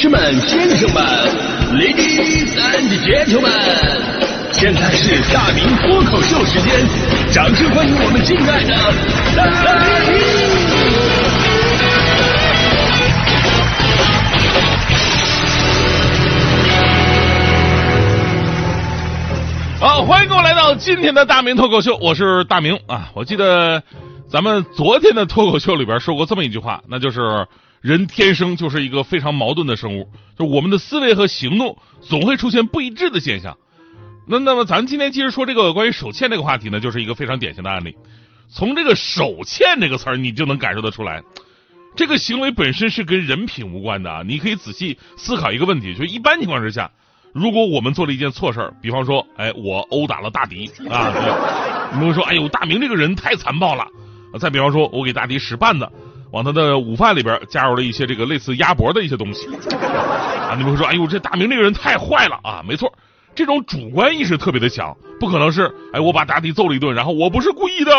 士们、先生们、ladies and gentlemen，现在是大明脱口秀时间，掌声欢迎我们敬爱的大明！好，欢迎各位来到今天的大明脱口秀，我是大明啊。我记得咱们昨天的脱口秀里边说过这么一句话，那就是人天生就是一个非常矛盾的生物，就我们的思维和行动总会出现不一致的现象。那那么咱今天接着说这个关于手欠这个话题呢，就是一个非常典型的案例。从这个“手欠”这个词儿，你就能感受得出来，这个行为本身是跟人品无关的啊。你可以仔细思考一个问题，就一般情况之下。如果我们做了一件错事儿，比方说，哎，我殴打了大迪啊，你们会说，哎呦，大明这个人太残暴了。再比方说，我给大迪使绊子，往他的午饭里边加入了一些这个类似鸭脖的一些东西啊，你们会说，哎呦，这大明这个人太坏了啊。没错，这种主观意识特别的强，不可能是，哎，我把大弟揍了一顿，然后我不是故意的，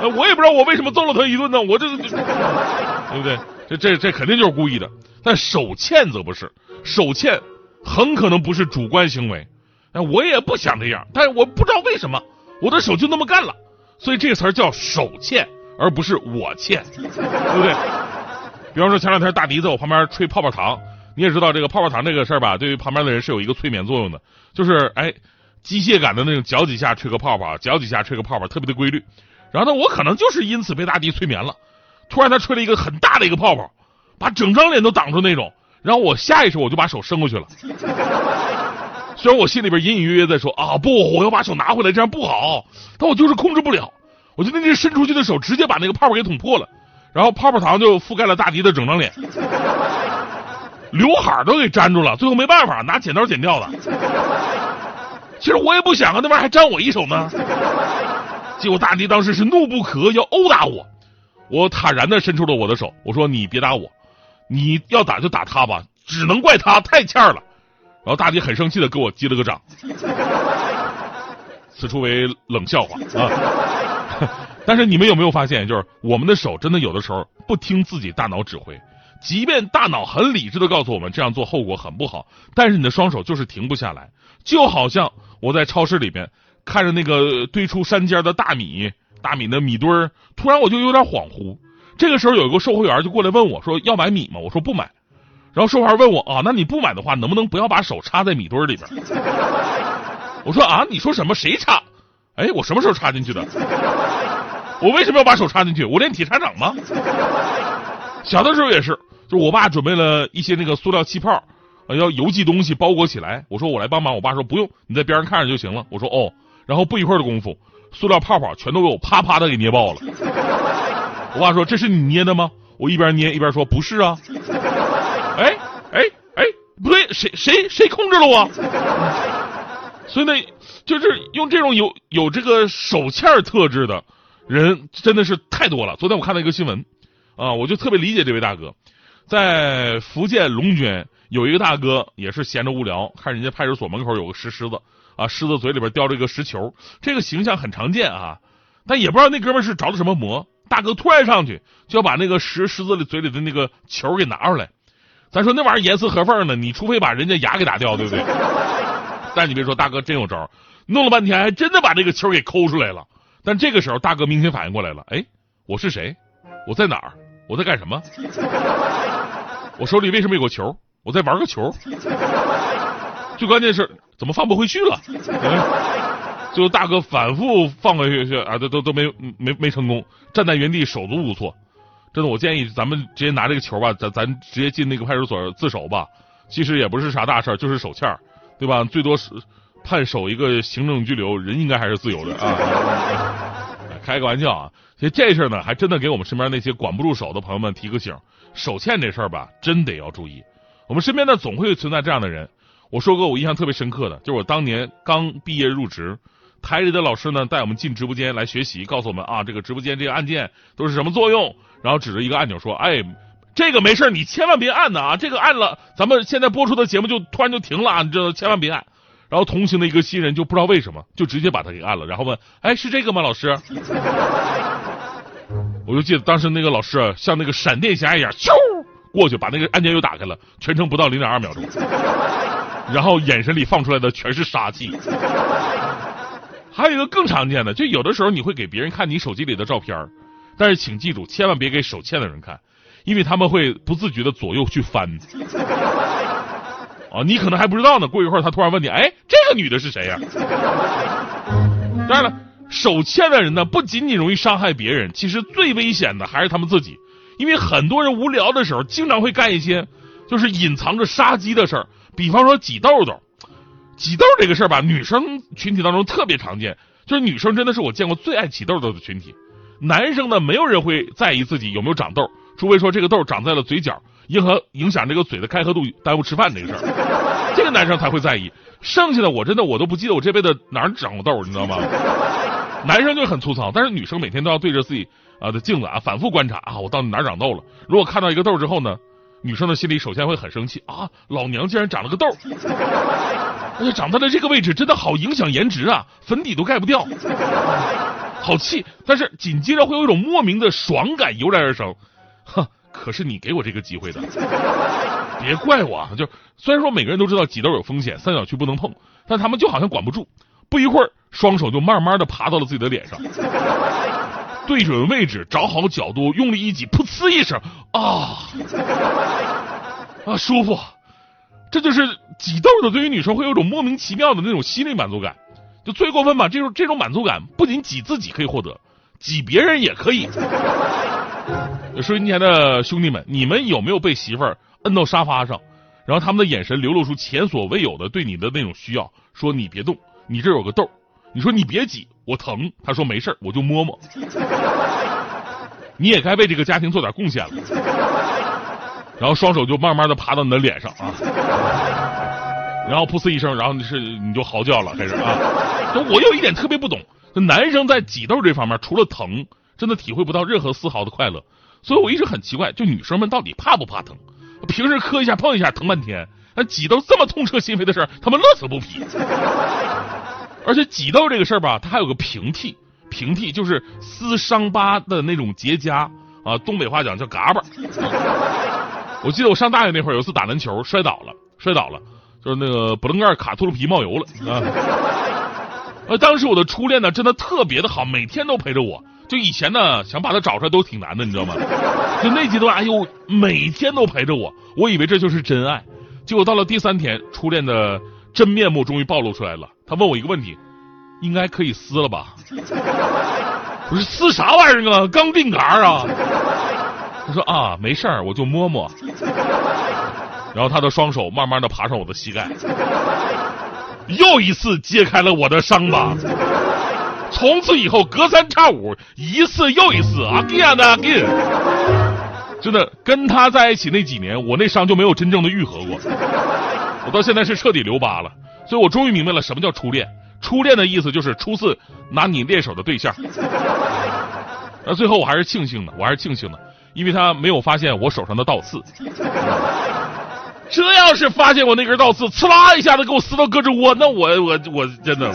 呃，我也不知道我为什么揍了他一顿呢，我这，对不对？这这这肯定就是故意的。但手欠则不是，手欠。很可能不是主观行为，哎，我也不想这样，但是我不知道为什么我的手就那么干了，所以这个词儿叫手欠，而不是我欠，对不对？比方说前两天大迪在我旁边吹泡泡糖，你也知道这个泡泡糖这个事儿吧，对于旁边的人是有一个催眠作用的，就是哎，机械感的那种嚼几下吹个泡泡，嚼几下吹个泡泡，特别的规律。然后呢，我可能就是因此被大迪催眠了，突然他吹了一个很大的一个泡泡，把整张脸都挡住那种。然后我下意识我就把手伸过去了，虽然我心里边隐隐约约在说啊不，我要把手拿回来，这样不好，但我就是控制不了，我就那只伸出去的手直接把那个泡泡给捅破了，然后泡泡糖就覆盖了大迪的整张脸，刘海都给粘住了，最后没办法拿剪刀剪掉的。其实我也不想啊，那玩意儿还粘我一手呢。结果大迪当时是怒不可遏，要殴打我，我坦然的伸出了我的手，我说你别打我。你要打就打他吧，只能怪他太欠了。然后大迪很生气的给我击了个掌，此处为冷笑话啊。但是你们有没有发现，就是我们的手真的有的时候不听自己大脑指挥，即便大脑很理智的告诉我们这样做后果很不好，但是你的双手就是停不下来。就好像我在超市里边看着那个堆出山尖的大米，大米的米堆儿，突然我就有点恍惚。这个时候有一个售货员就过来问我说：“要买米吗？”我说：“不买。”然后售货员问我：“啊，那你不买的话，能不能不要把手插在米堆里边？” 我说：“啊，你说什么？谁插？哎，我什么时候插进去的？我为什么要把手插进去？我练铁砂掌吗？” 小的时候也是，就我爸准备了一些那个塑料气泡，要邮寄东西包裹起来。我说：“我来帮忙。”我爸说：“不用，你在边上看着就行了。”我说：“哦。”然后不一会儿的功夫，塑料泡泡全都给我啪啪的给捏爆了。我爸说：“这是你捏的吗？”我一边捏一边说：“不是啊。”哎哎哎，不对，谁谁谁控制了我？所以呢，就是用这种有有这个手欠特质的人真的是太多了。昨天我看到一个新闻啊，我就特别理解这位大哥，在福建龙泉有一个大哥也是闲着无聊，看人家派出所门口有个石狮子啊，狮子嘴里边叼着一个石球，这个形象很常见啊，但也不知道那哥们是着了什么魔。大哥突然上去就要把那个石狮子的嘴里的那个球给拿出来，咱说那玩意儿严丝合缝的，你除非把人家牙给打掉，对不对？但你别说，大哥真有招，弄了半天还真的把这个球给抠出来了。但这个时候，大哥明显反应过来了，哎，我是谁？我在哪儿？我在干什么？我手里为什么有个球？我在玩个球。最关键是怎么放不回去了？最后大哥反复放回去去啊，都都都没没没成功，站在原地手足无措。真的，我建议咱们直接拿这个球吧，咱咱直接进那个派出所自首吧。其实也不是啥大事就是手欠对吧？最多是判守一个行政拘留，人应该还是自由的啊。开个玩笑啊，其实这事儿呢，还真的给我们身边那些管不住手的朋友们提个醒：手欠这事儿吧，真得要注意。我们身边呢，总会存在这样的人。我说过，我印象特别深刻的，就是我当年刚毕业入职。台里的老师呢，带我们进直播间来学习，告诉我们啊，这个直播间这个按键都是什么作用，然后指着一个按钮说：“哎，这个没事你千万别按的啊，这个按了，咱们现在播出的节目就突然就停了啊，你知道，千万别按。”然后同行的一个新人就不知道为什么，就直接把他给按了，然后问：“哎，是这个吗，老师？” 我就记得当时那个老师像那个闪电侠一样，咻过去把那个按键又打开了，全程不到零点二秒钟，然后眼神里放出来的全是杀气。还有一个更常见的，就有的时候你会给别人看你手机里的照片但是请记住，千万别给手欠的人看，因为他们会不自觉的左右去翻。啊，你可能还不知道呢，过一会儿他突然问你，哎，这个女的是谁呀？当然了。手欠的人呢，不仅仅容易伤害别人，其实最危险的还是他们自己。因为很多人无聊的时候，经常会干一些就是隐藏着杀机的事儿，比方说挤痘痘。挤痘这个事儿吧，女生群体当中特别常见，就是女生真的是我见过最爱挤痘痘的群体。男生呢，没有人会在意自己有没有长痘，除非说这个痘长在了嘴角，影响影响这个嘴的开合度，耽误吃饭这个事儿，这个男生才会在意。剩下的我真的我都不记得我这辈子哪儿长过痘，你知道吗？男生就很粗糙，但是女生每天都要对着自己啊的镜子啊反复观察啊，我到底哪儿长痘了？如果看到一个痘之后呢，女生的心里首先会很生气啊，老娘竟然长了个痘，而且长在了这个位置，真的好影响颜值啊，粉底都盖不掉，好气。但是紧接着会有一种莫名的爽感油然而生，哼，可是你给我这个机会的，别怪我啊！就虽然说每个人都知道挤痘有风险，三角区不能碰，但他们就好像管不住。不一会儿，双手就慢慢的爬到了自己的脸上，对准位置，找好角度，用力一挤，噗呲一声，啊啊，舒服！这就是挤痘的，对于女生会有种莫名其妙的那种心理满足感。就最过分吧，这种这种满足感不仅挤自己可以获得，挤别人也可以。收音前的兄弟们，你们有没有被媳妇儿摁到沙发上，然后他们的眼神流露出前所未有的对你的那种需要，说你别动。你这有个痘，你说你别挤，我疼。他说没事我就摸摸。你也该为这个家庭做点贡献了。然后双手就慢慢的爬到你的脸上啊，然后噗呲一声，然后你是你就嚎叫了，开始啊。我有一点特别不懂，男生在挤痘这方面，除了疼，真的体会不到任何丝毫的快乐。所以我一直很奇怪，就女生们到底怕不怕疼？平时磕一下碰一下疼半天。那挤痘这么痛彻心扉的事儿，他们乐此不疲。而且挤痘这个事儿吧，它还有个平替，平替就是撕伤疤的那种结痂啊，东北话讲叫嘎巴。我记得我上大学那会儿，有一次打篮球摔倒了，摔倒了，就是那个补棱盖卡秃噜皮冒油了啊。呃，当时我的初恋呢，真的特别的好，每天都陪着我。就以前呢，想把他找出来都挺难的，你知道吗？就那阶段，哎呦，每天都陪着我，我以为这就是真爱。结果到了第三天，初恋的真面目终于暴露出来了。他问我一个问题：“应该可以撕了吧？”我说：“撕啥玩意儿啊？刚定杆啊？”他说：“啊，没事儿，我就摸摸。”然后他的双手慢慢的爬上我的膝盖，又一次揭开了我的伤疤。从此以后，隔三差五，一次又一次，again and again。真的跟他在一起那几年，我那伤就没有真正的愈合过。我到现在是彻底留疤了，所以我终于明白了什么叫初恋。初恋的意思就是初次拿你练手的对象。那最后我还是庆幸的，我还是庆幸的，因为他没有发现我手上的倒刺。这要是发现我那根倒刺，刺啦一下子给我撕到胳肢窝，那我我我真的。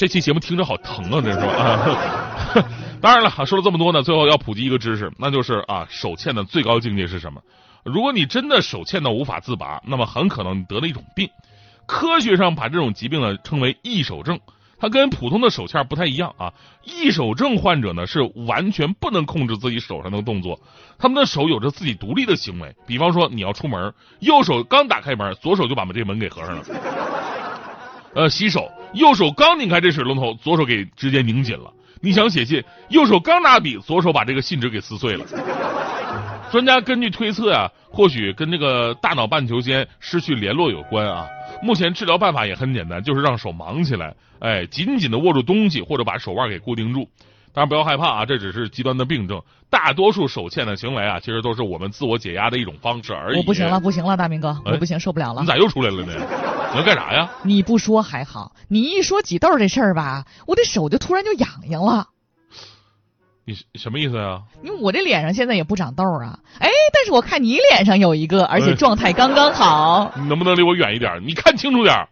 这期节目听着好疼啊，这是吧？当然了，说了这么多呢，最后要普及一个知识，那就是啊，手欠的最高境界是什么？如果你真的手欠到无法自拔，那么很可能得了一种病。科学上把这种疾病呢称为易手症，它跟普通的手欠不太一样啊。易手症患者呢是完全不能控制自己手上的动作，他们的手有着自己独立的行为。比方说你要出门，右手刚打开门，左手就把这门给合上了。呃，洗手，右手刚拧开这水龙头，左手给直接拧紧了。你想写信，右手刚拿笔，左手把这个信纸给撕碎了。专家根据推测啊，或许跟这个大脑半球间失去联络有关啊。目前治疗办法也很简单，就是让手忙起来，哎，紧紧的握住东西，或者把手腕给固定住。当然不要害怕啊，这只是极端的病症。大多数手欠的行为啊，其实都是我们自我解压的一种方式而已。我不行了，不行了，大明哥，我不行，受不了了。你咋又出来了呢？你要干啥呀？你不说还好，你一说挤痘这事儿吧，我的手就突然就痒痒了。你什么意思呀？因为我这脸上现在也不长痘啊，哎，但是我看你脸上有一个，而且状态刚刚好。你能不能离我远一点？你看清楚点，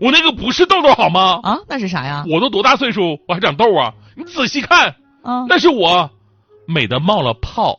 我那个不是痘痘好吗？啊，那是啥呀？我都多大岁数，我还长痘啊？你仔细看，啊，那是我美的冒了泡。